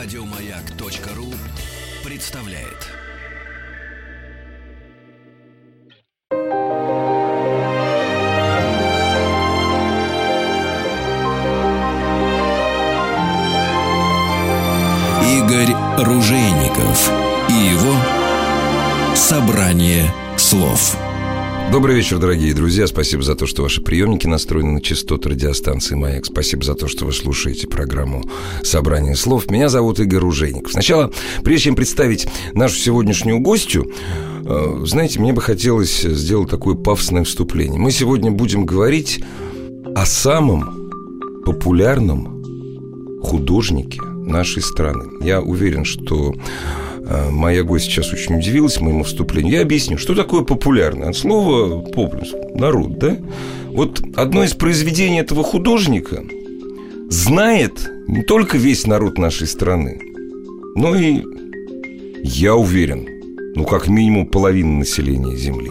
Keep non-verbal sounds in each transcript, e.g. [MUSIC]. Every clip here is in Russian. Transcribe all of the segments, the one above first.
Радиомаяк.ру представляет. Игорь Ружейников и его собрание слов. Добрый вечер, дорогие друзья. Спасибо за то, что ваши приемники настроены на частоту радиостанции «Маяк». Спасибо за то, что вы слушаете программу «Собрание слов». Меня зовут Игорь Ружейников. Сначала, прежде чем представить нашу сегодняшнюю гостью, э, знаете, мне бы хотелось сделать такое пафосное вступление. Мы сегодня будем говорить о самом популярном художнике нашей страны. Я уверен, что моя гостья сейчас очень удивилась моему вступлению. Я объясню, что такое популярное. От слова «популюс» – народ, да? Вот одно из произведений этого художника знает не только весь народ нашей страны, но и, я уверен, ну, как минимум половина населения Земли.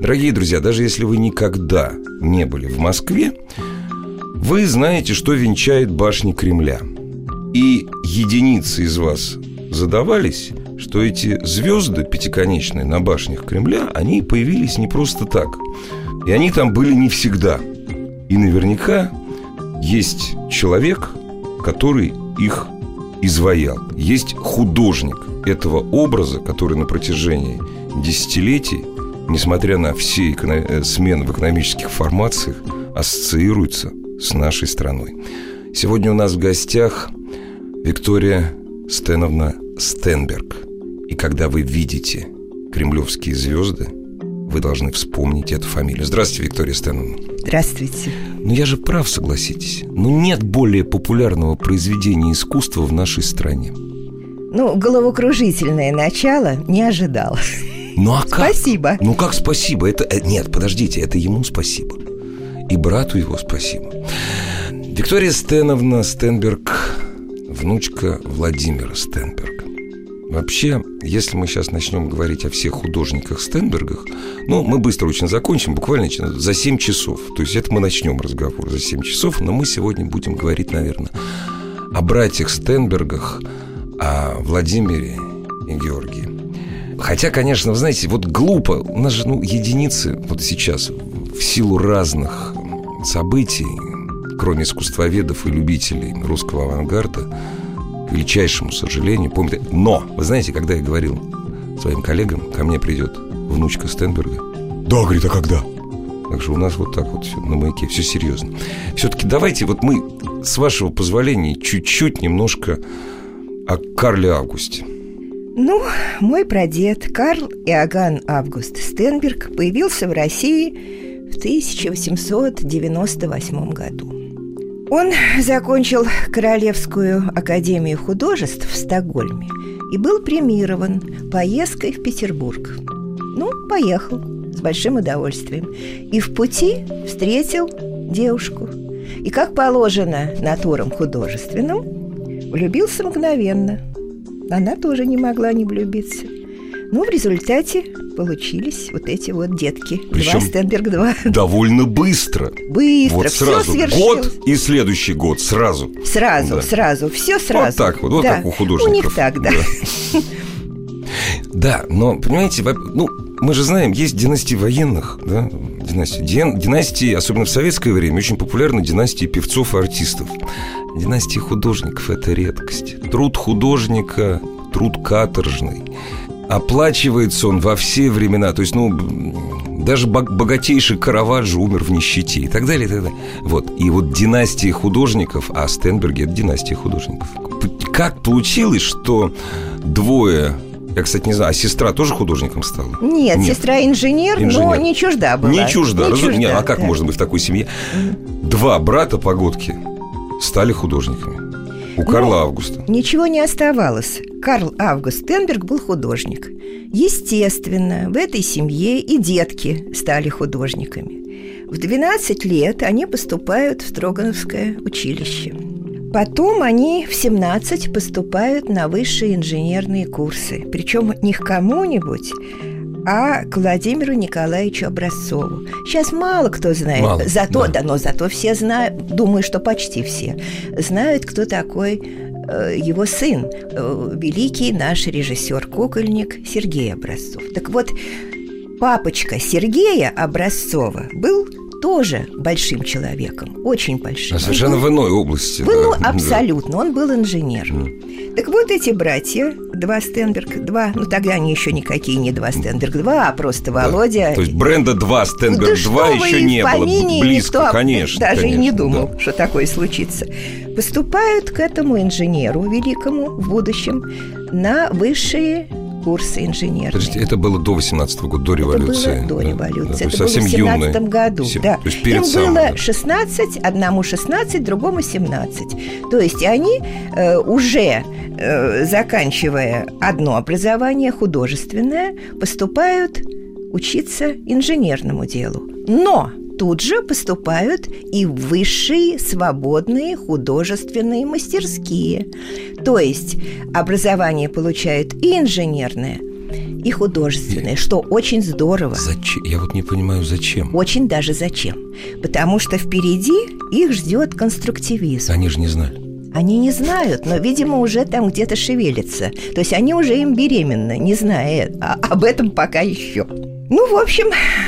Дорогие друзья, даже если вы никогда не были в Москве, вы знаете, что венчает башни Кремля. И единицы из вас задавались, что эти звезды пятиконечные на башнях Кремля, они появились не просто так. И они там были не всегда. И наверняка есть человек, который их изваял. Есть художник этого образа, который на протяжении десятилетий, несмотря на все эконом... э, смены в экономических формациях, ассоциируется с нашей страной. Сегодня у нас в гостях Виктория Стеновна Стенберг. И когда вы видите кремлевские звезды, вы должны вспомнить эту фамилию. Здравствуйте, Виктория Стеновна. Здравствуйте. Ну я же прав, согласитесь. Ну нет более популярного произведения искусства в нашей стране. Ну, головокружительное начало не ожидал. Ну а как? Спасибо. Ну как спасибо? Это э, нет, подождите, это ему спасибо. И брату его спасибо. Виктория Стеновна Стенберг, внучка Владимира Стенберга. Вообще, если мы сейчас начнем говорить о всех художниках Стенбергах, ну, мы быстро очень закончим, буквально за 7 часов. То есть это мы начнем разговор за 7 часов, но мы сегодня будем говорить, наверное, о братьях Стенбергах, о Владимире и Георгии. Хотя, конечно, вы знаете, вот глупо, у нас же ну, единицы вот сейчас в силу разных событий, кроме искусствоведов и любителей русского авангарда, к величайшему сожалению, помните. Но, вы знаете, когда я говорил своим коллегам, ко мне придет внучка Стенберга. Да, говорит, а когда? Так что у нас вот так вот все на маяке, все серьезно. Все-таки давайте вот мы, с вашего позволения, чуть-чуть немножко о Карле Августе. Ну, мой прадед Карл Иоганн Август Стенберг появился в России в 1898 году. Он [LAUGHS] закончил Королевскую академию художеств в Стокгольме и был премирован поездкой в Петербург. Ну, поехал с большим удовольствием. И в пути встретил девушку. И, как положено натурам художественным, влюбился мгновенно. Она тоже не могла не влюбиться. Ну, в результате получились вот эти вот детки. Причем два Стенберг, два. Довольно быстро. Быстро. Вот все сразу. свершилось. Год и следующий год сразу. Сразу, Да. сразу, все сразу. Вот так вот, вот Да. так у художников. У них так, да. Да, но, понимаете, ну, мы же знаем, есть династии военных, да, династии. Дин- династии, особенно в советское время, очень популярны династии певцов и артистов. Династии художников – это редкость. Труд художника – труд каторжный. Оплачивается он во все времена. То есть, ну, даже бог- богатейший Караваджо умер в нищете и так далее, и так далее. Вот. И вот династии художников, а Стенберги – это династия художников. Как получилось, что двое я, кстати, не знаю, а сестра тоже художником стала? Нет, сестра инженер, но Инженер. не чужда была. Не чужда. Не разум- чужда, Не, а как да. можно быть в такой семье? Два брата погодки стали художниками. У Карла Ну, Августа. Ничего не оставалось. Карл Август Стенберг был художник. Естественно, в этой семье и детки стали художниками. В 12 лет они поступают в Строгановское училище. Потом они в 17 поступают на высшие инженерные курсы. Причем не к кому-нибудь, а к Владимиру Николаевичу Образцову. Сейчас мало кто знает. Мало, зато, да. да. но зато все знают, думаю, что почти все, знают, кто такой э, его сын, э, великий наш режиссер-кукольник Сергей Образцов. Так вот, папочка Сергея Образцова был тоже большим человеком, очень большим. А совершенно в иной области. В иной, да. [LAUGHS] абсолютно, он был инженером. Mm. Так вот эти братья, два Стенберг, два, ну тогда они еще никакие не два Стенберг, два, а просто да. Володя. То есть бренда два Стенберг, да два еще не было, близко, никто конечно. [LAUGHS] Даже конечно, и не думал, да. что такое случится. Поступают к этому инженеру великому в будущем на высшие курсы инженерные. Подождите, это было до 18 -го года, до революции? Это было до революции. Да, это было совсем в 17 юные. году. Сем... Да. То есть перед Им самым, было да. 16, одному 16, другому 17. То есть они э, уже, э, заканчивая одно образование художественное, поступают учиться инженерному делу. Но тут же поступают и высшие свободные художественные мастерские. То есть образование получают и инженерное, и художественное, что очень здорово. Зачем? Я вот не понимаю, зачем? Очень даже зачем. Потому что впереди их ждет конструктивизм. Они же не знали. Они не знают, но, видимо, уже там где-то шевелятся. То есть они уже им беременны, не зная а об этом пока еще. Ну, в общем,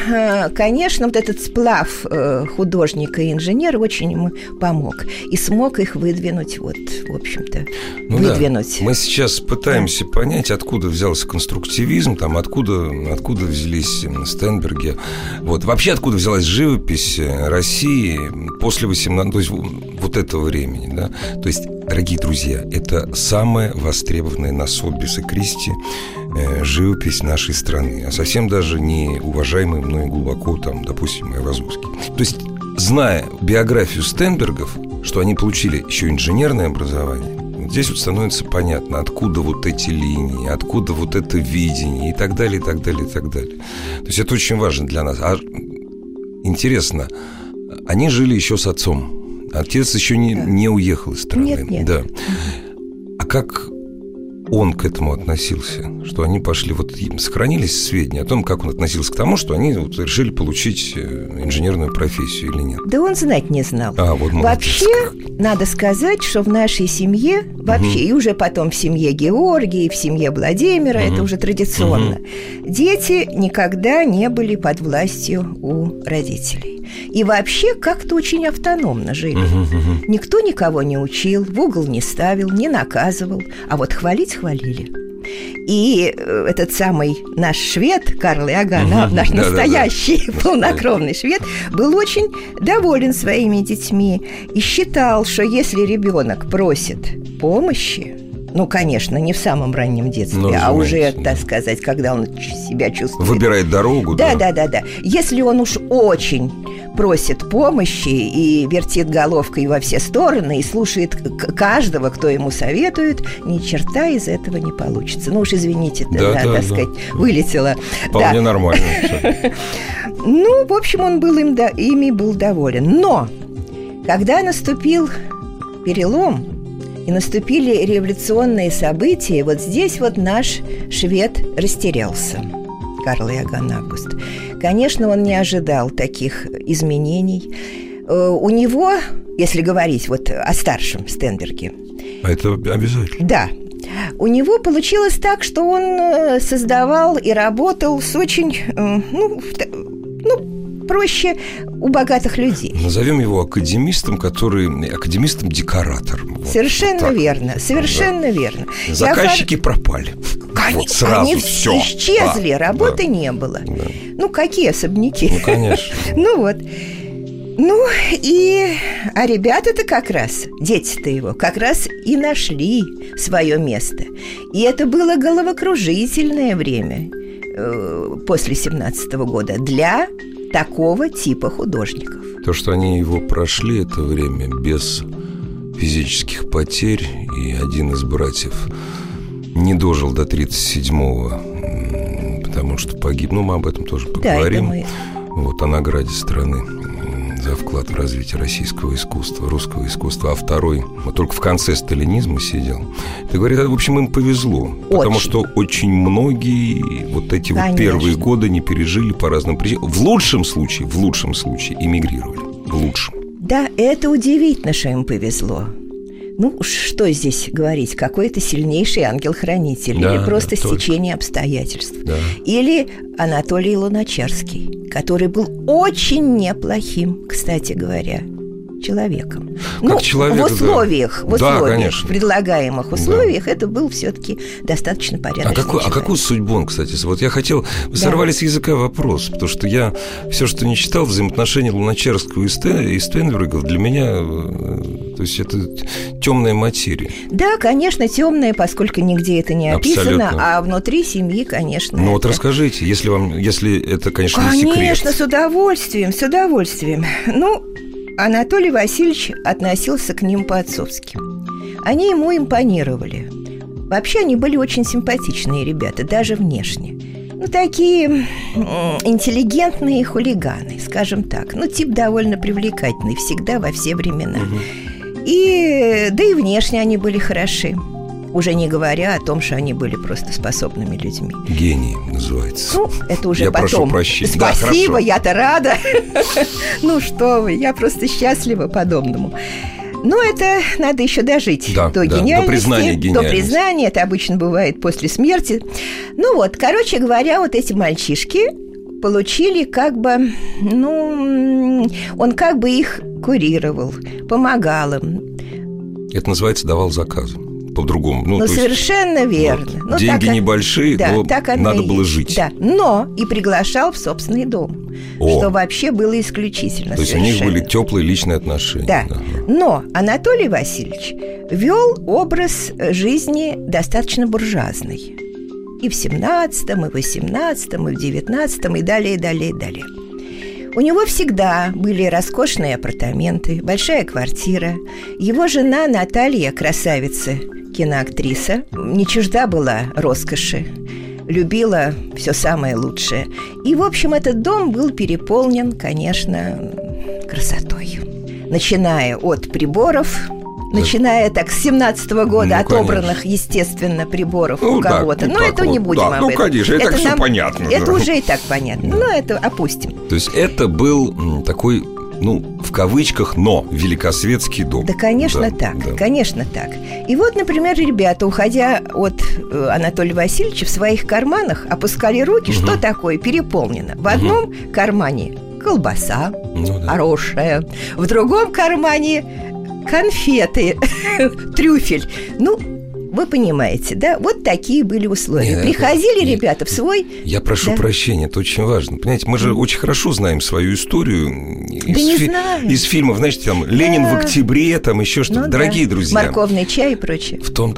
э, конечно, вот этот сплав э, художника и инженера очень ему помог. И смог их выдвинуть, вот, в общем-то, ну выдвинуть. Да. Мы сейчас пытаемся да. понять, откуда взялся конструктивизм, там, откуда, откуда взялись Стенберги. Вот. Вообще, откуда взялась живопись России после 18... То есть, вот этого времени, да? То есть, дорогие друзья, это самая востребованная на Сотбис и Кристи э, живопись нашей страны, а совсем даже не уважаемый мной глубоко, там, допустим, Айвазовский. То есть, зная биографию Стенбергов, что они получили еще инженерное образование, вот здесь вот становится понятно, откуда вот эти линии, откуда вот это видение и так далее, и так далее, и так далее. То есть это очень важно для нас. А интересно, они жили еще с отцом. Отец еще не, Да. не уехал из страны. Нет, нет. Да. А как он к этому относился? Что они пошли, вот им сохранились сведения о том, как он относился к тому, что они вот решили получить э, инженерную профессию или нет? Да он знать не знал. А, вот. Вообще, надо сказать, что в нашей семье, вообще, и уже потом в семье Георгия, и в семье Владимира, это уже традиционно, дети никогда не были под властью у родителей. И вообще как-то очень автономно жили. Никто никого не учил, в угол не ставил, не наказывал, а вот хвалить хвалили. И э, этот самый наш швед, Карл Иоганн, а, наш Да-да-да. настоящий полнокровный швед, был очень доволен своими детьми и считал, что если ребенок просит помощи, ну, конечно, не в самом раннем детстве, Ну, а уже, да. так сказать, когда он себя чувствует Выбирает дорогу, да, да, да, да. Если он уж очень просит помощи и вертит головкой во все стороны и слушает каждого, кто ему советует, ни черта из этого не получится. Ну уж извините, Да, да, да, так да. сказать, вылетело. Вполне Да. нормально. [LAUGHS] Ну, в общем, он был им, да, ими был доволен. Но когда наступил перелом и наступили революционные события, вот здесь вот наш швед растерялся. Карл Иоганн Август. Конечно, он не ожидал таких изменений. Э, У него, если говорить вот о старшем Стенберге, А Это обязательно. да. У него получилось так, что он э, создавал и работал с очень, э, ну, ну, проще у богатых людей. Назовем его академистом, который... Академистом-декоратором. Вот, Совершенно вот так. верно, совершенно верно. Я Заказчики пропали. Кон- Вот сразу Они всё. исчезли, Да, работы да. не было. Да. Ну, какие особняки? Ну, конечно. [LAUGHS] Ну вот. Ну и... А ребята-то как раз, дети-то его, как раз и нашли свое место. И это было головокружительное время э, после 17 года для такого типа художников. То, что они его прошли, это время без физических потерь, и один из братьев не дожил до 37-го, м, потому что погиб. Ну, мы об этом тоже Да, это поговорим. мы... Вот о награде страны за вклад в развитие российского искусства, русского искусства, а второй вот только в конце сталинизма сидел. Ты говоришь, в общем, им повезло, потому Очень. что очень многие вот эти вот Конечно. первые годы не пережили по разным причинам. В лучшем случае, в лучшем случае эмигрировали. В лучшем. Да, это удивительно, что им повезло. Ну, что здесь говорить, какой-то сильнейший ангел-хранитель Да, или просто да, стечение обстоятельств. Да. Или Анатолий Луначарский, который был очень неплохим, кстати говоря, человеком. ну, человек, в да. условиях, в Да, условиях, конечно. в предлагаемых условиях, это был все-таки достаточно порядочный А, какой, а человек. какую судьбу он, кстати? Вот я хотел... Да. сорвали с языка вопрос, потому что я все, что не читал, взаимоотношения Луначарского и, Стен, и Стенбергов, для меня... э, То есть это темная материя. Да, конечно, темное, поскольку нигде это не описано, Абсолютно. а внутри семьи, конечно. Ну вот это- расскажите, если вам, если это, конечно, не секрет. Конечно, с удовольствием, с удовольствием. Ну, Анатолий Васильевич относился к ним по-отцовски. Они ему импонировали. Вообще они были очень симпатичные ребята, даже внешне. Ну, такие интеллигентные хулиганы, скажем так. Ну, тип довольно привлекательный, всегда, во все времена. И, да и внешне они были хороши. Уже не говоря о том, что они были просто способными людьми. Гений называется. Ну, это уже Я потом. прошу прощения. Да, Спасибо, хорошо. я-то рада. [LAUGHS] Ну что вы, я просто счастлива подобному. Ну, это надо еще дожить Да, до да, до гениальности. признания До гениальности. признания, это обычно бывает после смерти. Ну вот, короче говоря, вот эти мальчишки получили как бы, ну, он как бы их курировал, помогал им. Это называется давал заказы. По-другому. Ну, Ну, то есть, совершенно верно. вот, Ну, деньги так- небольшие, да, но так надо было есть. жить. Да, но и приглашал в собственный дом, О. что вообще было исключительно. То есть у них совершенно. были теплые личные отношения. Да. Ага. Но Анатолий Васильевич вел образ жизни достаточно буржуазный. И в 17-м, и в 18-м, и в 19-м, и далее, и далее, и далее. У него всегда были роскошные апартаменты, большая квартира. Его жена Наталья, красавица, киноактриса, не чужда была роскоши, любила все самое лучшее. И, в общем, этот дом был переполнен, конечно, красотой. Начиная от приборов, начиная так с 17 года, Ну, отобранных, естественно, приборов Ну, у кого-то. ну, Но это вот, не будем да. об Ну, этом. конечно, это всё понятно, Это да. уже и так понятно. Но это опустим. То есть это был такой, ну, в кавычках, но великосветский дом. Да, конечно, Да, так. да. Конечно, так. И вот, например, ребята, уходя от э, Анатолия Васильевича в своих карманах, опускали руки, что такое переполнено. В одном кармане колбаса Ну да. хорошая, в другом кармане конфеты, [LAUGHS] трюфель. Ну, вы понимаете, да? Вот такие были условия. Не, это- Приходили не- ребята в свой... Я прошу Да. прощения, это очень важно. Понимаете, мы же очень хорошо знаем свою историю из, не знаю. из фильмов, знаете, там Ленин Да. в октябре, там еще что-то. Ну да, Дорогие друзья, Морковный чай и прочее. в том,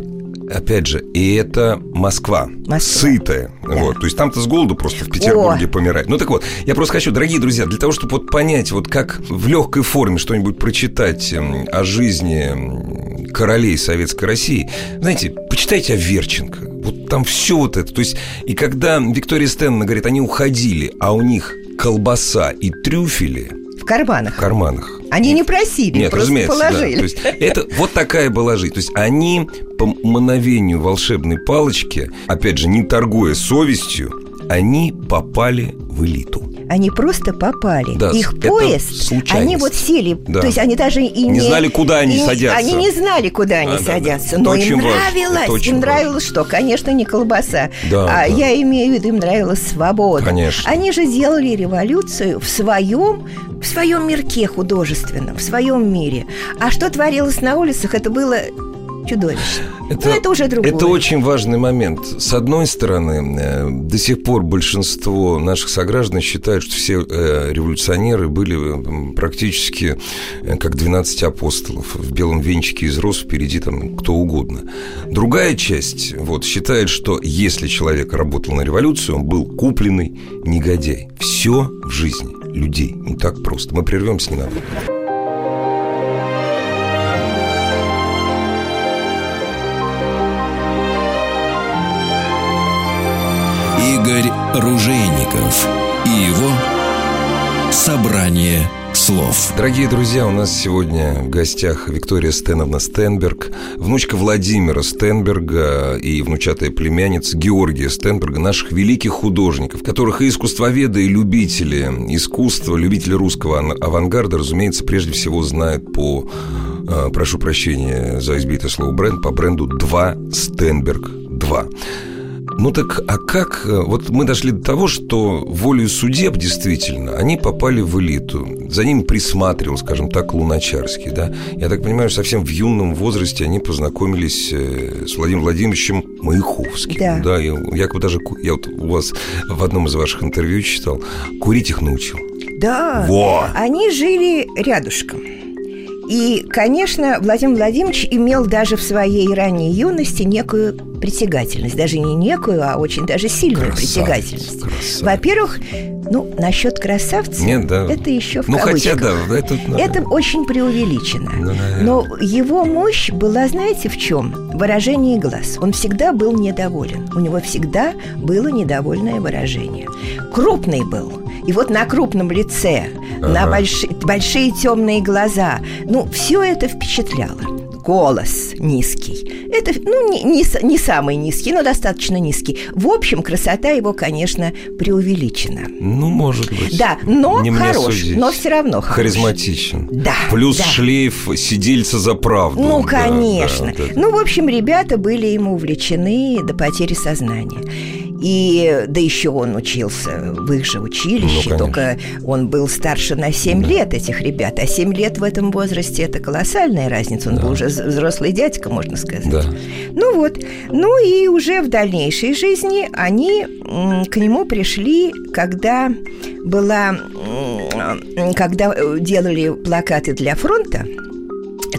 опять же, и это Москва, Москва. сытая. Вот, то есть там-то с голоду просто в Петербурге помирать. Ну так вот, я просто хочу, дорогие друзья, для того, чтобы вот понять, вот как в легкой форме что-нибудь прочитать м, о жизни м, королей Советской России, знаете, почитайте о Верченко. Вот там все вот это. То есть, и когда Виктория Стэнна говорит, они уходили, а у них колбаса и трюфели карманах. в карманах. Они не просили, Нет, просто разумеется, да. положили. То есть это [LAUGHS] вот такая была жизнь. То есть они по мановению волшебной палочки, опять же, не торгуя совестью, они попали в элиту. Они просто попали. Да, Их поезд, они вот сели, Да. то есть они даже и не... Не знали, куда они и садятся. Они не знали, куда они А, да, да. садятся, Это но им важно, нравилось, очень им важно. нравилось что? Конечно, не колбаса, Да, а да. я имею в виду, им нравилась свобода. Конечно. Они же делали революцию в своем, в своем мирке художественном, в своем мире. А что творилось на улицах, это было чудовищно. Это, Но это уже другое. Это очень важный момент. С одной стороны, э, до сих пор большинство наших сограждан считают, что все э, революционеры были э, практически как 12 апостолов. В белом венчике из роз впереди там кто угодно. Другая часть вот, считает, что если человек работал на революцию, он был купленный негодяй. Все в жизни людей не так просто. Мы прервемся ненадолго. Игорь Ружейников и его «Собрание слов». Дорогие друзья, у нас сегодня в гостях Виктория Стеновна Стенберг, внучка Владимира Стенберга и внучатая племянница Георгия Стенберга, наших великих художников, которых и искусствоведы, и любители искусства, любители русского ан- авангарда, разумеется, прежде всего знают по э, прошу прощения за избитое слово бренд, по бренду 2 Стенберг 2. Ну так, а как? э, Вот мы дошли до того, что волею судеб действительно они попали в элиту. За ним присматривал, скажем так, Луначарский, да? Я так понимаю, совсем в юном возрасте они познакомились э, с Владимиром Владимировичем Маяковским. Да. да я, якобы даже, я вот у вас в одном из ваших интервью читал, курить их научил. Да, Во! они жили рядышком. И, конечно, Владимир Владимирович имел даже в своей ранней юности некую притягательность. Даже не некую, а очень даже сильную Красавец, притягательность. красавец. Во-первых, ну, насчет красавца, Нет, да. это еще в Ну, хотя, кавычках. да, это... Это очень преувеличено. Ну, наверное. Но его мощь была, знаете, в чем? Выражение глаз. Он всегда был недоволен. У него всегда было недовольное выражение. Крупный был. И вот на крупном лице, на Ага. больши- большие темные глаза, ну, все это впечатляло. Голос низкий. Это, ну, не, не не самый низкий, но достаточно низкий. В общем, красота его, конечно, преувеличена. Ну, может быть. Да, но Не хорош, но все равно хорош. Харизматичен. Да, Плюс да. шлейф сидельца за правду. Ну, Да, конечно. да, вот это. Ну, в общем, ребята были ему увлечены до потери сознания. И да еще он учился в их же училище, Ну, конечно. только он был старше на 7 лет этих ребят. А 7 лет в этом возрасте это колоссальная разница. Он был уже взрослый дядька, можно сказать. Да. Ну вот. Ну и уже в дальнейшей жизни они к нему пришли, когда была, когда э, делали плакаты для фронта.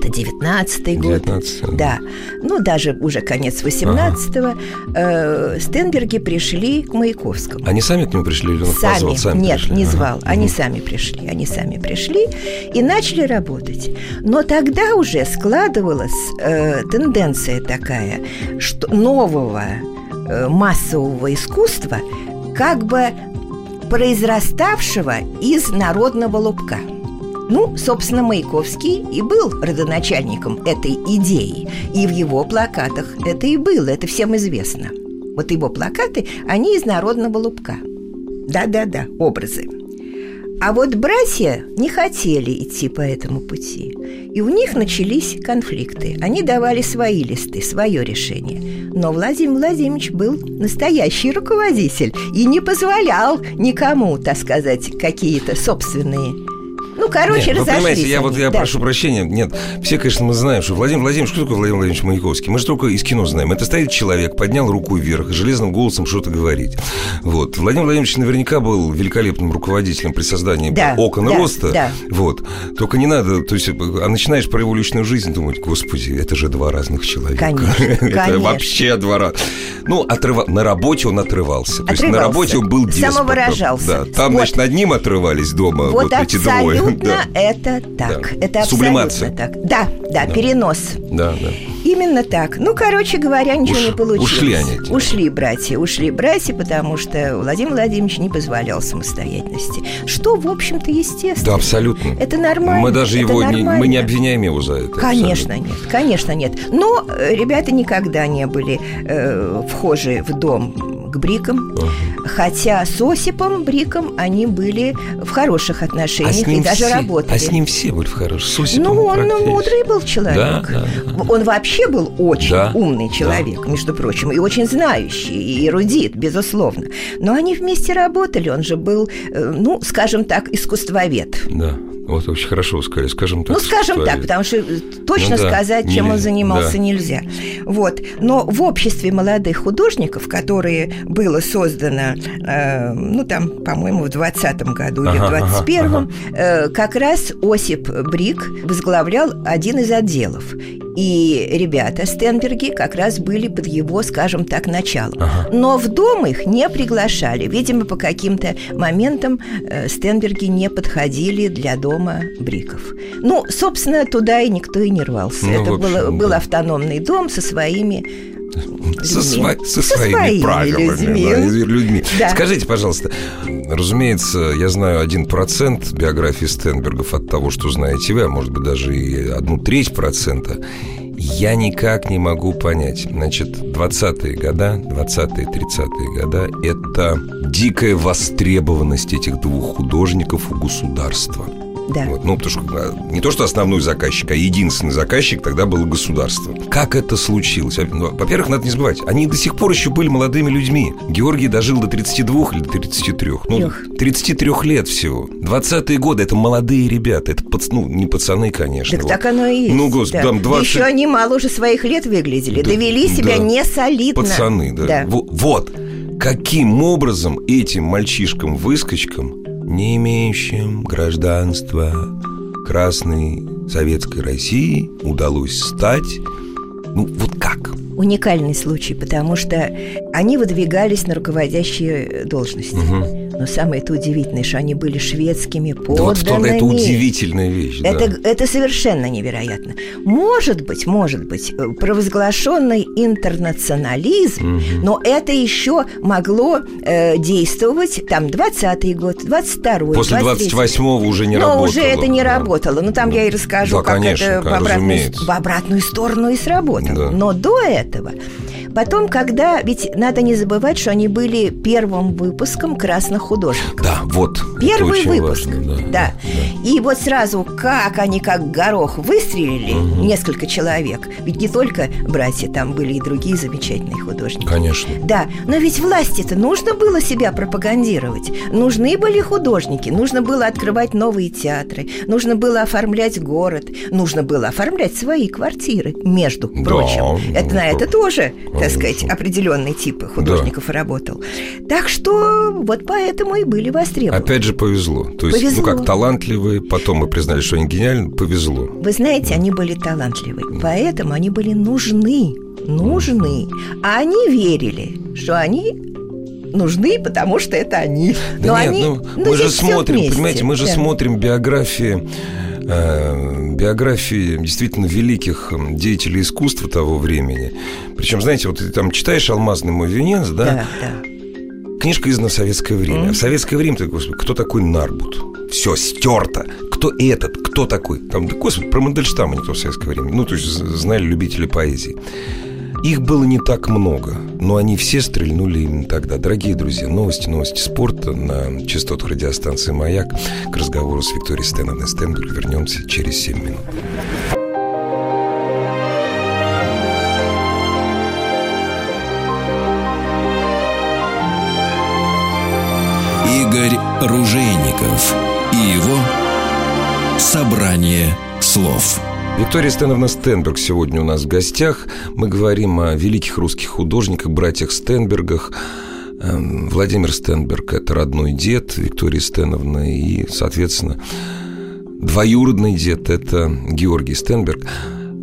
Это 19-й год. 19-й, Да. Ну, даже уже конец 18-го. э, Стенберги пришли к Маяковскому. Они сами к нему пришли или он Сами, позвал? Сами нет, пришли? не Ага. звал. Они сами пришли. Они сами пришли и начали работать. Но тогда уже складывалась э, тенденция такая, что нового э, массового искусства, как бы произраставшего из народного лобка. Ну, собственно, Маяковский и был родоначальником этой идеи. И в его плакатах это и было, это всем известно. Вот его плакаты, они из народного лубка. Да-да-да, образы. А вот братья не хотели идти по этому пути. И у них начались конфликты. Они давали свои листы, свое решение. Но Владимир Владимирович был настоящий руководитель и не позволял никому, так сказать, какие-то собственные ну, короче, Нет, вы разошлись понимаете, я они, вот я да. прошу прощения. Нет, все, конечно, мы знаем, что Владимир Владимирович, кто такой Владимир Владимирович Маяковский? Мы же только из кино знаем. Это стоит человек, поднял руку вверх, железным голосом что-то говорить. Вот. Владимир Владимирович наверняка был великолепным руководителем при создании Да, окон да, роста. да. Вот. Только не надо, то есть, а начинаешь про его личную жизнь думать, господи, это же два разных человека. Конечно, [LAUGHS] Это конечно. вообще два раза. Ну, на работе он отрывался. То есть на работе он был деспотом. Самовыражался. Да. Там, Вот. значит, над ним отрывались дома вот, Вот эти двое. Абсолютно Да. это так. Да. Это Сублимация. абсолютно так. Да, да, перенос. Да, да. Именно так. Ну, короче говоря, ничего Уш- не получилось. ушли они тебя. Ушли братья, ушли братья, потому что Владимир Владимирович не позволял самостоятельности. Что, в общем-то, естественно. Да, абсолютно. Это нормально. Мы даже это его не, мы не обвиняем его за это. Конечно абсолютно. нет, конечно нет. Но э, ребята никогда не были э, вхожи в дом к Брикам, хотя с Осипом Бриком они были в хороших А отношениях с ним и даже все, работали. А с ним все были в хороших. С Осипом Ну, он ну, мудрый был человек. Да, да, да. Он вообще был очень Да, умный человек, между прочим, и очень знающий, и эрудит, безусловно. Но они вместе работали. Он же был, э, ну, скажем так, искусствовед. Да, вот очень хорошо сказали, скажем так. Ну, скажем так, потому что э, точно Ну да, сказать, чем он нельзя, занимался, да. нельзя. Вот. Но в обществе молодых художников, которые было создано, э, ну, там, по-моему, в 20-м году или Ага, в ага, 21-м, э, как раз Осип Брик возглавлял один из отделов. И ребята Стенберги как раз были под его, скажем так, началом. Ага. Но в дом их не приглашали. Видимо, по каким-то моментам э, Стенберги не подходили для дома Бриков. Ну, собственно, туда и никто и не рвался. Ну, Это общем, было, был да. автономный дом со своими Со, сва- со Со своими, своими правилами, людьми. да, людьми. Да. Скажите, пожалуйста, разумеется, я знаю один процент биографии Стенбергов от того, что знаете вы, а может быть даже и одну треть процента. Я никак не могу понять. Значит, 20-е года, 20-е, 30-е года – это дикая востребованность этих двух художников у государства. Да. Вот, ну, потому что а, не то, что основной заказчик, а единственный заказчик тогда было государство. Как это случилось? Ну, во-первых, надо не забывать, они до сих пор еще были молодыми людьми. Георгий дожил до 32 или до 33. Ну, Трех. 33 лет всего. 20-е годы, это молодые ребята. Это, пац- ну, не пацаны, конечно. Так вот. так оно и есть. Ну, господи, да. там 20... Еще они мало уже своих лет выглядели. Да, Довели себя да. не солидно. Пацаны, да. Во- Вот. Каким образом этим мальчишкам-выскочкам, не имеющим гражданства Красной Советской России, удалось стать... Ну, вот как? Уникальный случай, потому что они выдвигались на руководящие должности. Но самое это удивительное, что они были шведскими Да вот что, подданными. это удивительная вещь. да. Это, это совершенно невероятно. Может быть, может быть, э, провозглашенный интернационализм, но это еще могло э, действовать там 20-й год, 22-й, После 23-й. 28-го уже не Но работало. уже это не да. работало. Ну, там я и расскажу, Да, как конечно, это в обратную, в обратную сторону и сработало. Да. Но до этого... 对吧。Потом, когда... Ведь надо не забывать, что они были первым выпуском красных художников. Да, вот. это Первый выпуск. важно, да, да. И вот сразу, как они как горох выстрелили, несколько человек. Ведь не только братья, там были и другие замечательные художники. Конечно. Да, но ведь власти-то нужно было себя пропагандировать. Нужны были художники, нужно было открывать новые театры, нужно было оформлять город, нужно было оформлять свои квартиры, между Да, прочим. Это на ну, это тоже, так сказать, определенный тип художников работал. Так что вот поэтому и были востребованы. Опять же повезло. То есть, Повезло. ну как талантливые, потом мы признали, что они гениальны, повезло. Вы знаете, они были талантливы, поэтому они были нужны, нужны. А они верили, что они нужны, потому что это они. Да Но нет, они, ну, ну, мы же смотрим, вместе, понимаете, мы же да. смотрим биографии биографии действительно великих деятелей искусства того времени. Причем, знаете, вот ты там читаешь «Алмазный мой венец», да? Да, да. Книжка издана в советское время. Мгм. В советское время, ты, господи, кто такой Нарбут? Все, стерто. Кто этот? Кто такой? Там, да, господи, про Мандельштама никто в советское время. Ну, то есть знали любители поэзии. Их было не так много, но они все стрельнули именно тогда. Дорогие друзья, новости, новости спорта на частотах радиостанции «Маяк». К разговору с Викторией Стеновной Стенберг вернемся через 7 минут. Игорь Ружейников и его «Собрание слов». Виктория Стеновна Стенберг сегодня у нас в гостях. Мы говорим о великих русских художниках, братьях Стенбергах. Эм, Владимир Стенберг – это родной дед Виктории Стеновны и, соответственно, двоюродный дед – это Георгий Стенберг.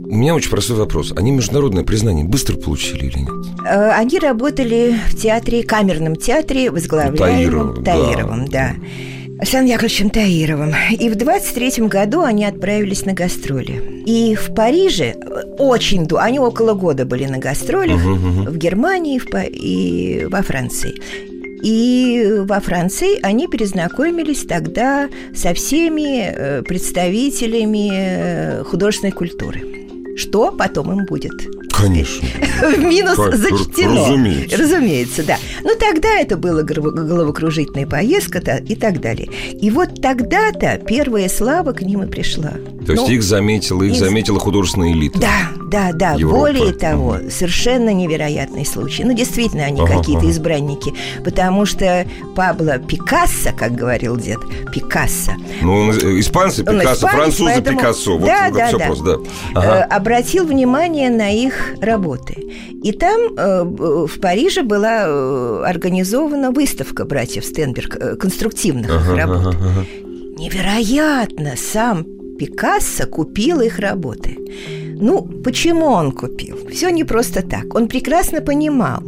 У меня очень простой вопрос. Они международное признание быстро получили или нет? Э, Они работали в театре, камерном театре, возглавляемом Таиров, да. Таировым, да. Александром Яковлевичем Таировым. И в 23 году они отправились на гастроли. И в Париже э, очень... ду- Они около года были на гастролях в Германии в и во Франции. И во Франции они перезнакомились тогда со всеми э, представителями э, художественной культуры. Что потом им будет? Конечно. в минус Как- зачтено. разумеется. Разумеется, да. Но тогда это была голов- головокружительная поездка и так далее. И вот тогда-то первая слава к ним и пришла. То есть Ну, их заметила, их из- заметила художественная элита. да, да, да. Европа. Более того, совершенно невероятный случай. Ну, действительно, они Ага, какие-то ага. избранники. Потому что Пабло Пикассо, как говорил дед, Пикассо, Ну, он, испанцы Он Пикассо, испанец, французы поэтому- Пикассо. Вот Да, да, все да. просто, да. э, Ага. обратил внимание на их работы. И там э, в Париже была э, организована выставка братьев Стенберг конструктивных Ага, работ. ага, ага. Невероятно! Сам Пикассо купил их работы. Ну, почему он купил? Все не просто так. Он прекрасно понимал,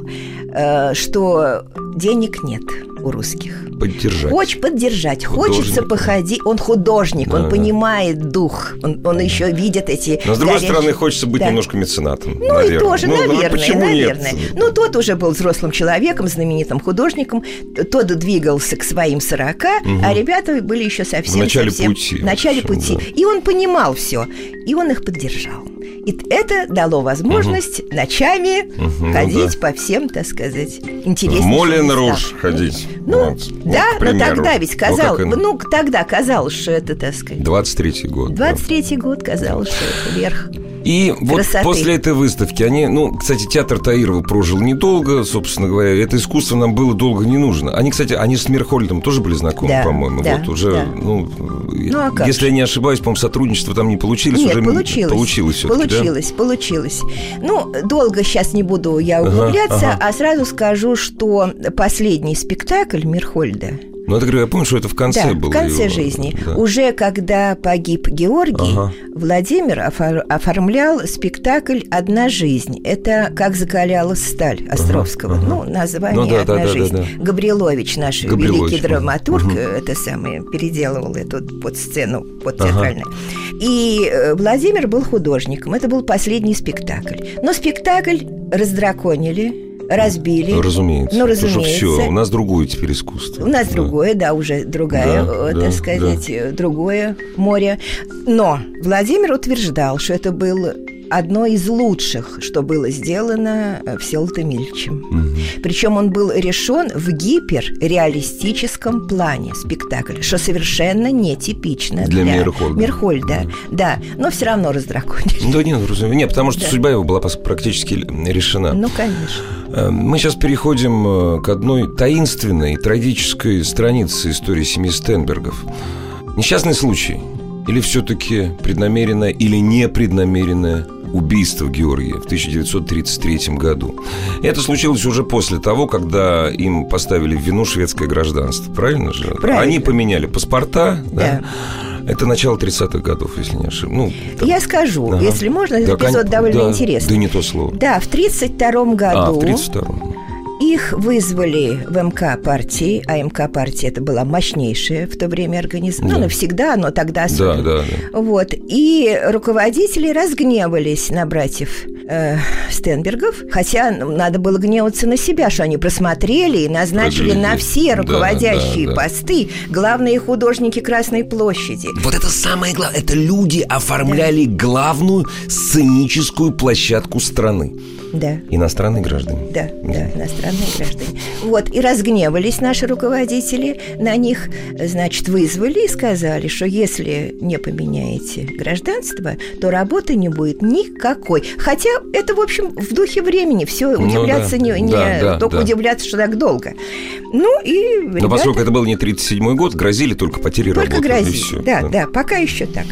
э, что денег нет у русских. Поддержать. Хочешь поддержать, Художник. хочется походить. Он художник, Да, он да. понимает дух, он, он еще видит эти. Но, с другой горящие- стороны, хочется быть Да. немножко меценатом. Ну и тоже, наверное, почему наверное. нет? Ну, тот уже был взрослым человеком, знаменитым художником, тот двигался к своим 40, а ребята были еще совсем... В начале совсем- пути, В начале в общем, пути. да. И он понимал все, и он их поддержал. И это дало возможность ночами Мгм, ну ходить по всем, так сказать, интересным Молен местам. Руж ходить. Ну, Вот. Да, к но примеру. тогда ведь Ну, казалось, и- ну, тогда казалось, что это, так сказать, 23-й год. да. 23-й год казалось, что это верх. И вот Красоты. после этой выставки они, ну, кстати, театр Таирова прожил недолго, собственно говоря, это искусство нам было долго не нужно. Они, кстати, они с Мирхольдом тоже были знакомы, Да, по-моему. да, вот уже, да. ну, Ну, а как если же? я не ошибаюсь, по-моему, сотрудничество там не получилось, Нет, уже получилось. получилось всё-таки, да? Получилось, получилось. Ну, долго сейчас не буду я Ага, углубляться, ага. а сразу скажу, что последний спектакль Мирхольда Ну, это говорю, я помню, что это в конце да, было. в конце его, жизни. да. Уже когда погиб Георгий, Ага. Владимир офор- оформлял спектакль «Одна жизнь». Это «Как закалялась сталь» Островского. ага. Ну, название Ну да, да, «Одна да, да, жизнь». да. Габрилович, наш Габрилович, великий драматург, э, это самое, переделывал эту под сцену, под Ага. театральную. И э, Владимир был художником. Это был последний спектакль. Но спектакль раздраконили, разбили. Разумеется. Ну, разумеется. все, у нас другое теперь искусство. У нас Да. другое, да, уже другая, Да, э, да, так сказать, э, другое море. Но Владимир утверждал, что это было одно из лучших, что было сделано э, Всеволодом Ильичем. Мгм. Причем он был решен в гиперреалистическом плане спектакль, что совершенно нетипично Для для, Мирхольда. Мирхольда. Да, но все равно раздраконили. Да нет, разумеется. Нет, потому что Да. судьба его была практически решена. Ну, конечно. Э, Мы сейчас переходим э, к одной таинственной, трагической странице истории семьи Стенбергов. Несчастный случай или все-таки преднамеренное или непреднамеренное убийство Георгия в 1933 году. Это случилось уже после того, когда им поставили в вину шведское гражданство. Правильно же? Правильно. Они поменяли паспорта. Да. Это начало 30-х годов, если не ошибаюсь. Ну, там- Я скажу, Ага. если можно, этот Да, эпизод кон- довольно да, интересный. Да не то слово. Да, в 1932 году А, в 32-м. Их вызвали в МК партии, а МК партия это была мощнейшая в то время организация. Да. Ну, навсегда, но тогда Да, особенно. да, да. Вот. И руководители разгневались на братьев э, Стенбергов, хотя ну, надо было гневаться на себя, что они просмотрели и назначили Проглядели. на все Да, руководящие да, да. посты главные художники Красной площади. Вот это самое главное. Это люди оформляли главную сценическую площадку страны. Да. Иностранные граждане. Да, да, иностранные граждане. Вот, и разгневались наши руководители на них, значит, вызвали и сказали, что если не поменяете гражданство, то работы не будет никакой. Хотя это, в общем, в духе времени, все Ну удивляться да, не, не- да, да, только да. удивляться, что так долго. Ну и Но ребята поскольку это был не 37-й год, грозили только потери только работы. и грозили. всё, да, да, пока еще так.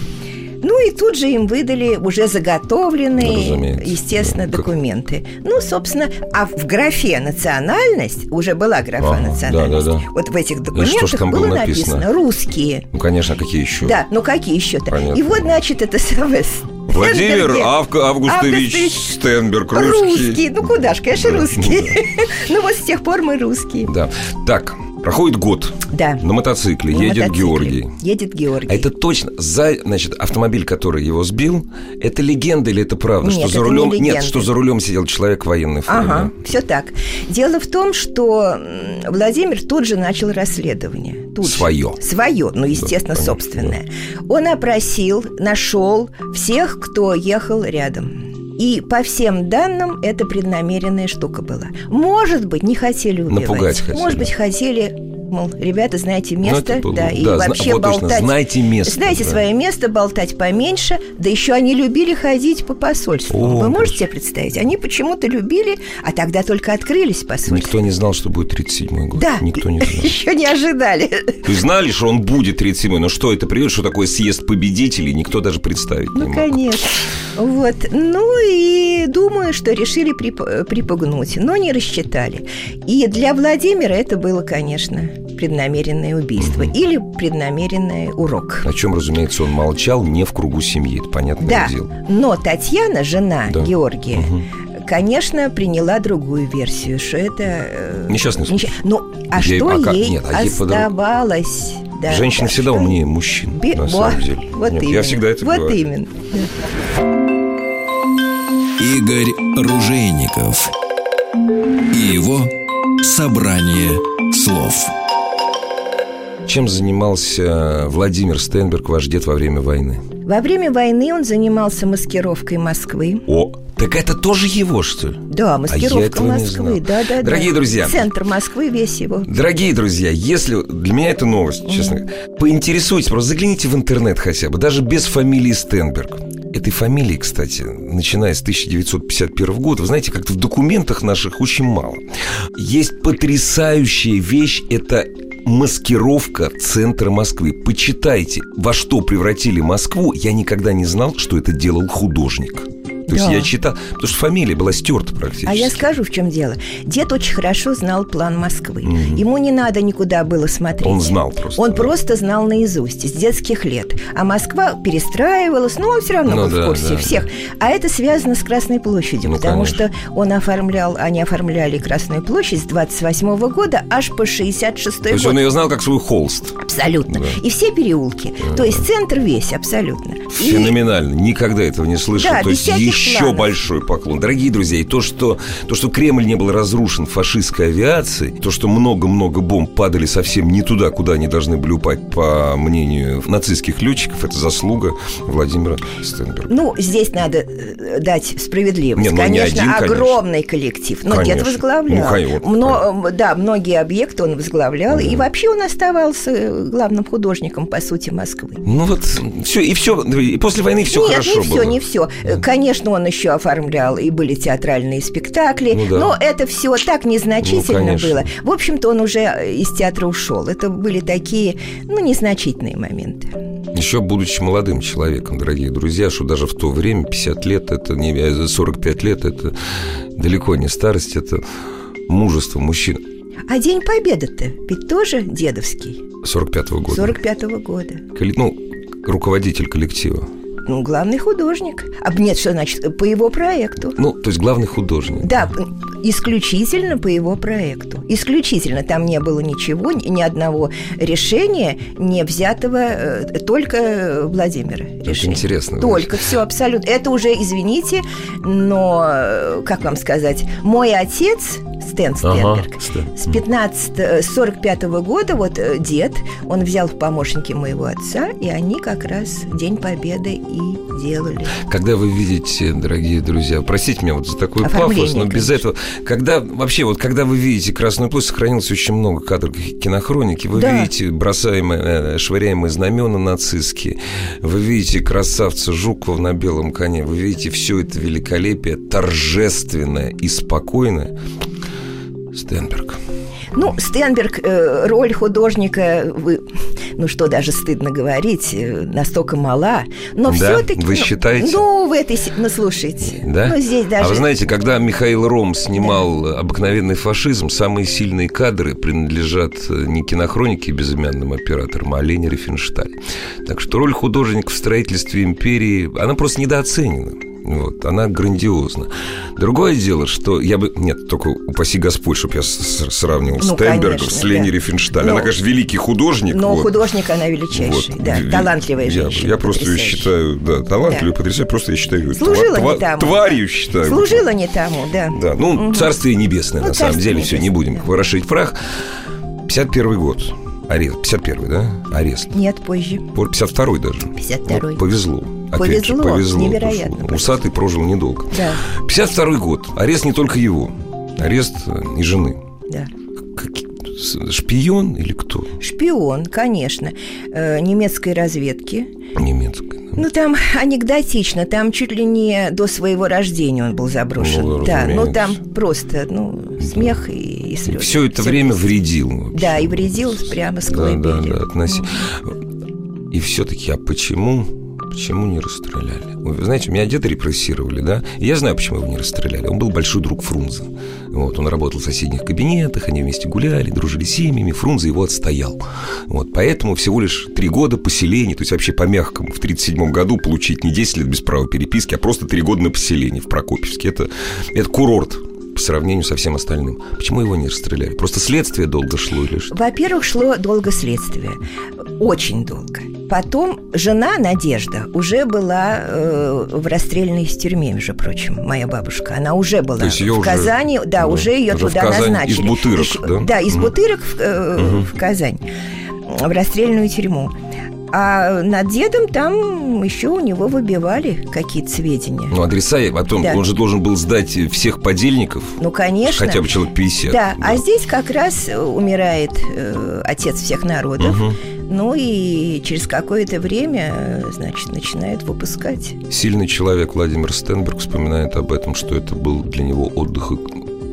Ну и тут же им выдали уже заготовленные, Ну, разумеется, естественно, да. Документы. Ну, собственно, а в графе национальность уже была графа Ага, национальность. да-да-да. Вот в этих документах там было было написано? написано? русские. Ну, конечно, какие еще? Да, ну какие еще-то? И вот, значит, это самое. Владимир. Авг- Августович Августович Стенберг, русский. Русские. Ну куда ж, конечно, Да, русские. [LAUGHS] Ну вот с тех пор мы русские. Да. Так, проходит год. Да. На мотоцикле На едет мотоцикле. Георгий. Едет Георгий. А это точно, за, значит, автомобиль, который его сбил, это легенда или это правда? Нет, что за рулем, не нет, что за рулем сидел человек в военной форме. Ага, все так. Дело в том, что Владимир тут же начал расследование. Тут же. Своё. Свое, ну, естественно, понятно, собственное. Он опросил, нашел всех, кто ехал рядом. И по всем данным, это преднамеренная штука была. Может быть, не хотели убивать. Напугать хотели. Может быть, хотели, мол, ребята, знаете Ну, место, было- да, и да, вообще вот точно, болтать. знайте место, Знаете да. свое место, болтать поменьше. Да еще они любили ходить по посольству. О, Вы можете себе представить? Они почему-то любили, а тогда только открылись посольства. Никто не знал, что будет 37-й год. Да, Никто не знал. [LAUGHS] еще не ожидали. То есть знали, что он будет 37-й, но что это приведет, что такое съезд победителей, никто даже представить не Ну, мог. конечно. Вот. Ну и думаю, что решили прип- припугнуть, но не рассчитали. И для Владимира это было, конечно, преднамеренное убийство или преднамеренный урок. О чем, разумеется, он молчал не в кругу семьи, это понятное Да, дело. но Татьяна, жена Да. Георгия, конечно, приняла другую версию, что это... э, Несчастный случай. несча- Ну, а Ей- что а как- ей нет, а ей оставалось? Да, Женщины да, всегда что умнее мужчин, Би- на самом деле. Вот Нет, именно. Я всегда это Вот говорю. именно. Игорь Ружейников и его собрание слов. Чем занимался Владимир Стенберг, ваш дед, во время войны? Во время войны он занимался маскировкой Москвы. О, так это тоже его, что ли? Да, маскировка А Москвы. Да, да, Дорогие да. друзья. Центр Москвы весь его. Дорогие друзья, если для меня это новость, честно говоря, поинтересуйтесь, просто загляните в интернет хотя бы, даже без фамилии Стенберг. Этой фамилии, кстати, начиная с 1951 года, вы знаете, как-то в документах наших очень мало. Есть потрясающая вещь, это маскировка центра Москвы. Почитайте, во что превратили Москву. Я никогда не знал, что это делал художник. То есть Да. я читал, потому что фамилия была стерта практически. А я скажу, в чем дело. Дед очень хорошо знал план Москвы. Ему не надо никуда было смотреть. Он знал просто, Он да. просто знал наизусть, с детских лет. А Москва перестраивалась, но он все равно Ну был да, в курсе да, всех. А это связано с Красной площадью, Ну, потому конечно. что он оформлял, они оформляли Красную площадь с 28 года аж по 66 То есть год. он ее знал как свой холст. Абсолютно. Да. И все переулки. То есть центр весь, абсолютно. И- Феноменально. Никогда этого не слышал. Да, то без есть всяких еще планов. большой поклон. Дорогие друзья, и то что, то, что Кремль не был разрушен фашистской авиацией, то, что много-много бомб падали совсем не туда, куда они должны были упасть, по мнению нацистских летчиков, это заслуга Владимира Стенберга. Ну, здесь надо э, дать справедливость. Не, ну, не конечно, один, конечно. огромный коллектив. Но дед Конечно. возглавлял. Ну, конечно, Мно- Да, многие объекты он возглавлял. И вообще он оставался э, главным художником, по сути, Москвы. Ну вот, все, и все, и после войны все Нет, хорошо не было. все, не все. Конечно, он еще оформлял и были театральные спектакли, Ну да. но это все так незначительно Ну, конечно. было. В общем-то, он уже из театра ушел. Это были такие, ну, незначительные моменты. Еще будучи молодым человеком, дорогие друзья, что даже в то время 50 лет, это не э, 45 лет, это далеко не старость, это мужество мужчин. А День Победы-то ведь тоже дедовский, 45-го года. 45-го года. Ну, руководитель коллектива. Ну, главный художник. А нет, что значит? По его проекту. Ну, то есть главный художник. Да, исключительно по его проекту. Исключительно. Там не было ничего, ни одного решения, не взятого э, только Владимира решения. интересно, Только, все абсолютно. Это уже, извините, но, э, как вам сказать, мой отец, Стэн Ага, Стенберг, Стэн. с 15, э, с 45 года, вот э, дед, он взял в помощники моего отца, и они как раз День Победы и делали. Когда вы видите, дорогие друзья, простите меня вот за такой пафос, но без конечно. этого, когда вообще вот когда вы видите Красную площадь, сохранилось очень много кадров кинохроники, вы Да. видите бросаемые, э, швыряемые знамена нацистские, вы видите красавца Жукова на белом коне, вы видите все это великолепие, торжественное и спокойное. Стенберг. Ну, Стенберг, э, роль художника, вы, ну что даже стыдно говорить, э, настолько мала, но Да? все-таки... Вы считаете? Ну, в этой... Ну, слушайте, Да? ну здесь даже... А вы знаете, когда Михаил Ром снимал «Обыкновенный фашизм», самые сильные кадры принадлежат э, не кинохронике безымянным операторам, а Лене Рифеншталь. Так что роль художника в строительстве империи, она просто недооценена. Вот, она грандиозна. Другое дело, что я бы... Нет, только упаси Господь, чтобы я сравнивал Ну, Стенберга конечно, с Леней да. Рифеншталь. Она, конечно, великий художник. Но вот. художник она величайший, Вот. да, талантливая я, женщина. Я просто ее потрясающая. считаю, да, талантливой, Да. потрясающей, просто я считаю ее Служила тва- не тому. тварью считаю. Служила не тому, да. Да, ну, царствие небесное, Ну, на самом деле, все, не небесное, будем да. ворошить прах. 51 год. Арест. 51 да? Арест. Нет, позже. По- 52 даже. 52-й. Ну, повезло. Опять же, Повезло, повезло. невероятно что повезло. Усатый прожил недолго. Да, 52 год. Арест не только его. Арест э, и жены. да. Шпион или кто? Шпион, конечно, э, немецкой разведки. Немецкая. да. Ну, там анекдотично, там чуть ли не до своего рождения он был заброшен. Ну, да, ну разумеется. там просто, ну, смех и, и слезы. Все это Всё время вместе. вредил. вообще. Да, и вредил прямо с Да, колыбели. да, да, относи. И все-таки, а почему, почему не расстреляли? Вы знаете, меня деда репрессировали, да? И я знаю, почему его не расстреляли. Он был большой друг Фрунзе. Вот, он работал в соседних кабинетах, они вместе гуляли, дружили с семьями, Фрунзе его отстоял. Вот, поэтому всего лишь три года поселения, то есть вообще по-мягкому, в 1937 году получить не 10 лет без права переписки, а просто три года на поселении в Прокопьевске. Это, это курорт по сравнению со всем остальным. Почему его не расстреляли? Просто следствие долго шло или что? Во-первых, шло долго следствие. Очень долго. Потом жена Надежда уже была э, в расстрельной тюрьме, между прочим, моя бабушка. Она уже была То есть в уже- Казани, да, да, уже ее уже туда Казань назначили. из Бутырок, Ещё- да? Да, из Мгм. Бутырок в, э, в Казань, в расстрельную тюрьму. А над дедом там еще у него выбивали какие-то сведения. Ну, адреса, а потом Да. он же должен был сдать всех подельников. Ну, конечно. Хотя бы человек 50. Да, а здесь как раз умирает э, отец всех народов. Мгм. Ну и через какое-то время, э, значит, начинают выпускать. Сильный человек Владимир Стенберг вспоминает об этом, что это был для него отдых.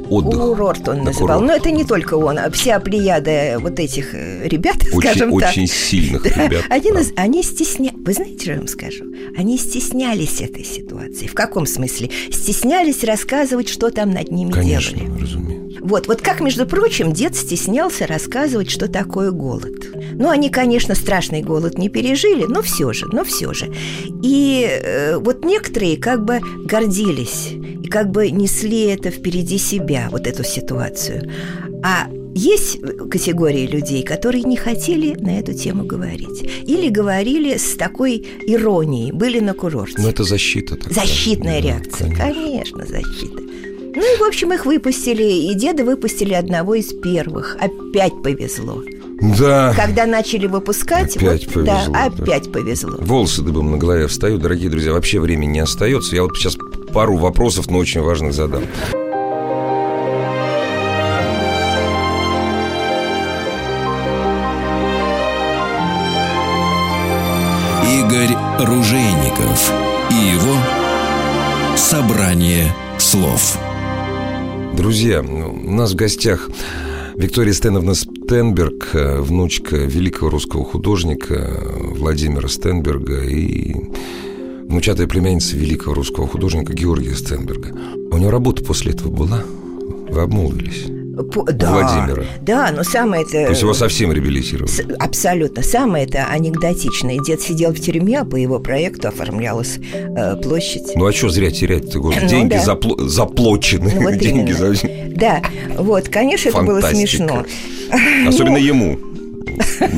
Отдых. Курорт он называл. курорт. Но это не только он, а вся плеяда вот этих э, ребят, [LAUGHS] Очень, скажем так. очень сильных Да, ребят. Они, да. они стесня... Вы знаете, что я вам скажу? Они стеснялись этой ситуации. В каком смысле? Стеснялись рассказывать, что там над ними Конечно, делали. разумеется. Вот, вот как, между прочим, дед стеснялся рассказывать, что такое голод. Ну, они, конечно, страшный голод не пережили, но все же, но все же. И э, вот некоторые как бы гордились и как бы несли это впереди себя, вот эту ситуацию. А есть категории людей, которые не хотели на эту тему говорить. Или говорили с такой иронией, были на курорте. Ну, это защита такая. Защитная Да, реакция. конечно. Конечно, защита. Ну и, в общем, их выпустили, и деда выпустили одного из первых. Опять повезло. Да. Когда начали выпускать, Опять вот, повезло, да, да. опять повезло. Волосы дыбом на голове встают, дорогие друзья. Вообще времени не остается. Я вот сейчас пару вопросов, но очень важных задам. Игорь Ружейников и его собрание слов. Друзья, у нас в гостях Виктория Стеновна Стенберг, э, внучка великого русского художника Владимира Стенберга и внучатая племянница великого русского художника Георгия Стенберга. У него работа после этого была? Вы обмолвились? По- да, Владимира. Да, но самое это... То есть его совсем реабилитировали? С- Абсолютно. Самое это анекдотичное. Дед сидел в тюрьме, а по его проекту оформлялась э, площадь. Ну а что зря терять-то? Господи, Ну, деньги да. запло- заплачены. Ну, вот [LAUGHS] деньги за... Да, вот, конечно, это было Фантастика. смешно. Особенно Ну, ему.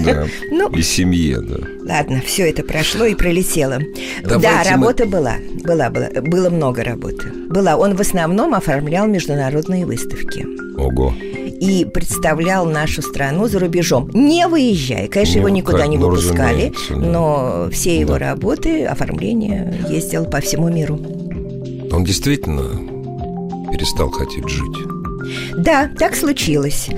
Да. [LAUGHS] Ну. И семье, да. Ладно, все это прошло и пролетело. Давайте да, мы- работа была, была, была, было много работы. Была. Он в основном оформлял международные выставки Ого. и представлял нашу страну за рубежом, не выезжая. Конечно, Ну, его никуда как- не ну, выпускали, да. но все его Да. работы, оформление ездил по всему миру. Он действительно перестал хотеть жить. Да, так случилось.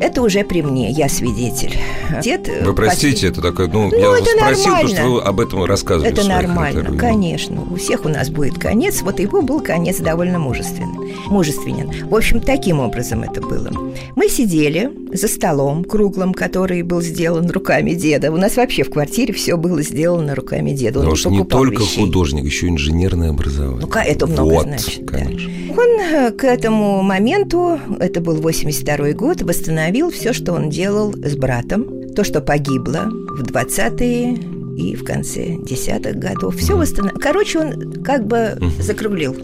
Это уже при мне, я свидетель. Дед... э, Вы простите, это такое, ну, Ну, я это спросил, потому что вы об этом рассказывали. Это нормально, интервью. конечно. У всех у нас будет конец. Вот его был конец довольно мужественный. Мужественен. В общем, таким образом это было. Мы сидели за столом круглым, который был сделан руками деда. У нас вообще в квартире все было сделано руками деда. Он не только вещей. художник, еще инженерное образование. Ну, ка- это много вот, значит, да. конечно. Он э, к этому моменту, это был 82 год, восстановил все, что он делал с братом, то, что погибло в 20-е и в конце десятых годов. Все восстановил. Короче, он как бы закруглил.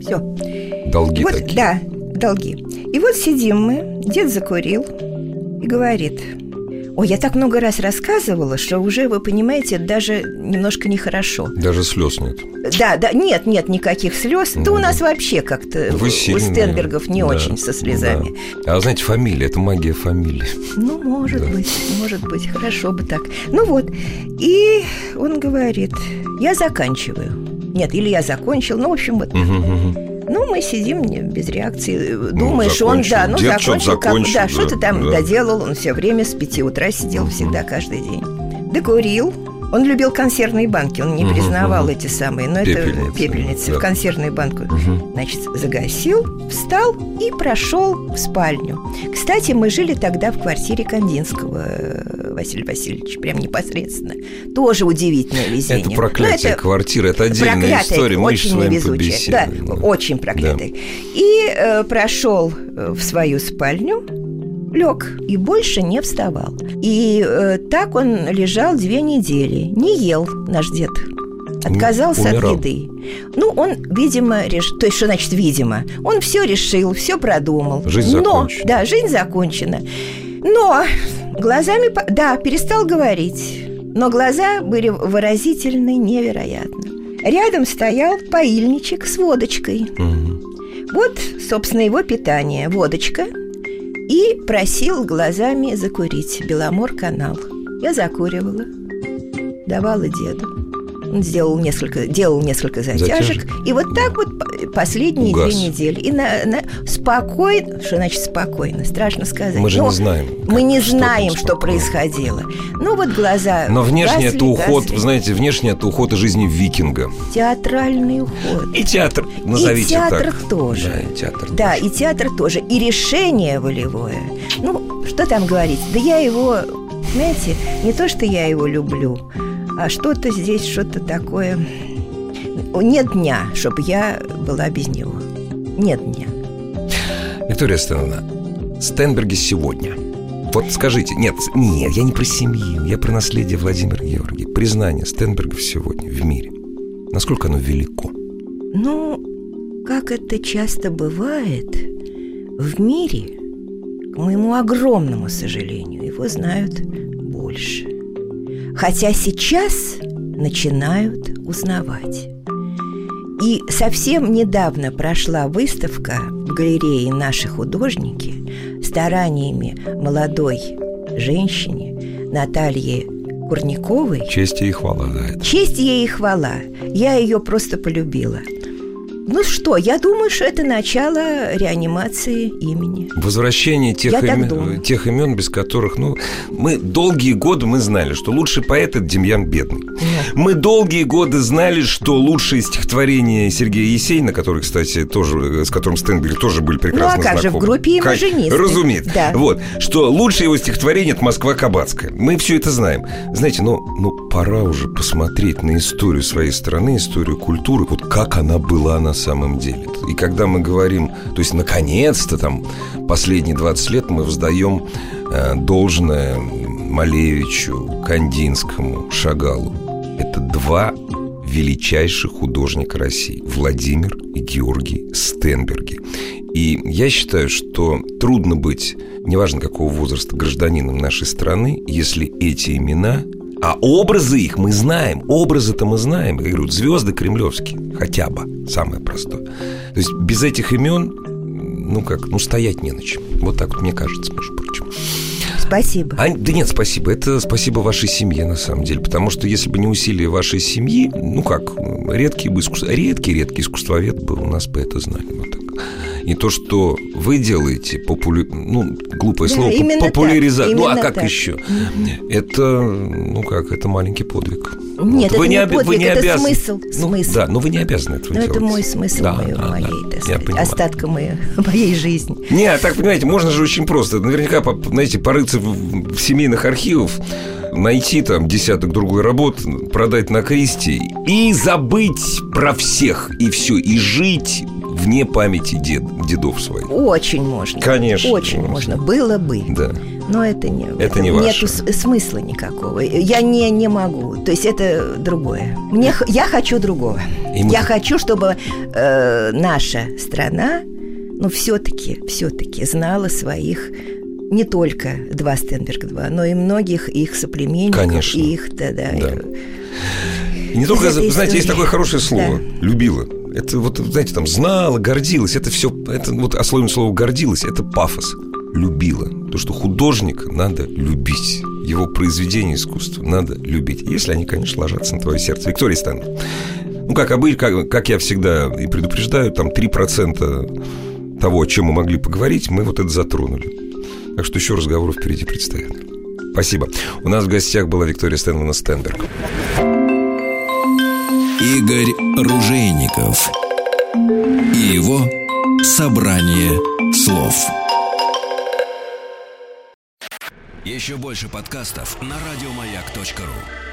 Все. Долги Вот, такие. да, долги. И вот сидим мы, дед закурил и говорит, ой, я так много раз рассказывала, что уже, вы понимаете, даже немножко нехорошо. Даже слез нет. Да, да, нет, нет никаких слез. Да у нас вообще как-то Вы у сильные. Стенбергов не Да, очень со слезами. да. А знаете, фамилия, это магия фамилии. Ну, может быть, может быть, хорошо бы так. Ну вот, и он говорит, я заканчиваю. Нет, или я закончил, ну, в общем, вот. Мгм, мгм. Ну, мы сидим не- без реакции. Думаешь, он, закончил. да, ну, Дед что-то закончил, как- закончил, да, да, что-то там да. доделал. Он все время с пяти утра сидел всегда, каждый день. Докурил. Он любил консервные банки, он не Мгм, признавал мгм. эти самые, но Пепельницы, это пепельницы, да. в консервную банку. Значит, загасил, встал и прошел в спальню. Кстати, мы жили тогда в квартире Кандинского Василия Васильевича, прям непосредственно. Тоже удивительное везение. Это проклятие это квартиры, это отдельная история. Мы очень невезучая. Да, побеседуем. очень проклятая. И э, прошел э, в свою спальню, лег и больше не вставал. И э, так он лежал две недели, не ел наш дед. Отказался умирал. от еды. Ну, он, видимо, реш... то есть, что значит видимо? Он все решил, все продумал. Жизнь Но, закончена. Да, жизнь закончена. Но глазами, да, перестал говорить. Но глаза были выразительны невероятно. Рядом стоял поильничек с водочкой. Мгм. Вот, собственно, его питание. Водочка. И просил глазами закурить Беломор канал. Я закуривала. давала деду. Он сделал несколько, делал несколько затяжек, Затяжек. и вот так вот последние Угас. две недели. И на, на- спокойно, что значит спокойно, страшно сказать. Мы же Но не знаем, Мы как- не что знаем, что происходило. Ну вот глаза. Но внешне гасли, это уход, гасли. знаете, внешне это уход из жизни викинга. Театральный уход. И театр, назовите театр так. тоже. Да, и театр Да, тоже. и театр тоже. И решение волевое. Ну, что там говорить? Да я его, знаете, не то, что я его люблю, а что-то здесь, что-то такое... Нет дня, чтобы я была без него. Нет дня. Виктория Стеновна, Стенберги сегодня. Вот скажите, нет, нет, я не про семью, я про наследие Владимира Георгия. Признание Стенбергов сегодня в мире. Насколько оно велико? Ну, как это часто бывает, в мире, к моему огромному сожалению, его знают больше. Хотя сейчас начинают узнавать. И совсем недавно прошла выставка в галерее «Наши художники» стараниями молодой женщине Натальи Курниковой Честь и хвала, да, это. Честь ей и хвала. Я ее просто полюбила. Ну что, я думаю, что это начало реанимации имени. Возвращение тех, Я имен, тех имен, без которых, ну, мы долгие годы мы знали, что лучший поэт это Демьян Бедный. Мы долгие годы знали, что лучшее стихотворение Сергея Есенина, который, кстати, тоже, с которым Стенберг тоже были прекрасно Ну, а как же, в знакомы. группе Кань- имажинисты. Разумеется. Да. Вот, что лучшее его стихотворение это Москва Кабацкая. Мы все это знаем. Знаете, ну, ну, пора уже посмотреть на историю своей страны, историю культуры, вот как она была на самом деле. И когда мы говорим, то есть, наконец-то, там, последние 20 лет мы вздаем э, должное Малевичу, Кандинскому, Шагалу. Это два величайших художника России Владимир и Георгий Стенберги. И я считаю, что трудно быть, неважно какого возраста, гражданином нашей страны, если эти имена а образы их мы знаем, образы-то мы знаем. Я говорю, звезды кремлевские, хотя бы, самое простое. То есть без этих имен, ну как, ну стоять не на чем. Вот так вот мне кажется, между прочим. Спасибо. Ань, да нет, спасибо. Это спасибо вашей семье, на самом деле. Потому что если бы не усилия вашей семьи, ну как, редкий бы искус... редкий, редкий искусствовед бы у нас бы это знали. Вот так. И то, что вы делаете, популя... ну, глупое Да, слово, популяризация. Ну, а как так. еще? Это, ну как, это маленький подвиг. Нет, это не оби- подвиг, это обязаны- смысл, Ну, смысл. Да, но вы не обязаны этого Но делать. это мой смысл Да, моей, да, моей да. так сказать, понимаю. остатка моей, моей жизни. Не, а так, понимаете, можно же очень просто. Наверняка, знаете, порыться в, семейных архивах, найти там десяток другой работ, продать на кресте и забыть про всех, и все, и жить вне памяти дед, дедов своих. Очень можно. Конечно, Очень можно. можно. Было бы. Да. Но это не, Это не нету ваше. с- смысла никакого. Я не, не могу. То есть это другое. Мне, я хочу другого. И мы- Я хочу, чтобы э, наша страна, ну, все-таки, все-таки знала своих не только два Стенберга 2, но и многих их соплеменников. Конечно. И их, да, да. Да. И не только, знаете, есть такое хорошее слово Да. любила. Это вот, знаете, там знала, гордилась. Это все, это вот особенно слово гордилась, это пафос. Любила. То, что художника надо любить. Его произведение искусства надо любить. Если они, конечно, ложатся на твое сердце. Виктория Станов. Ну, как обычно, как, как я всегда и предупреждаю, там 3% того, о чем мы могли поговорить, мы вот это затронули. Так что еще разговоров впереди предстоит. Спасибо. У нас в гостях была Виктория Стэнлона Стенберг. Игорь Ружейников и его собрание слов. Еще больше подкастов на радиомаяк.ру.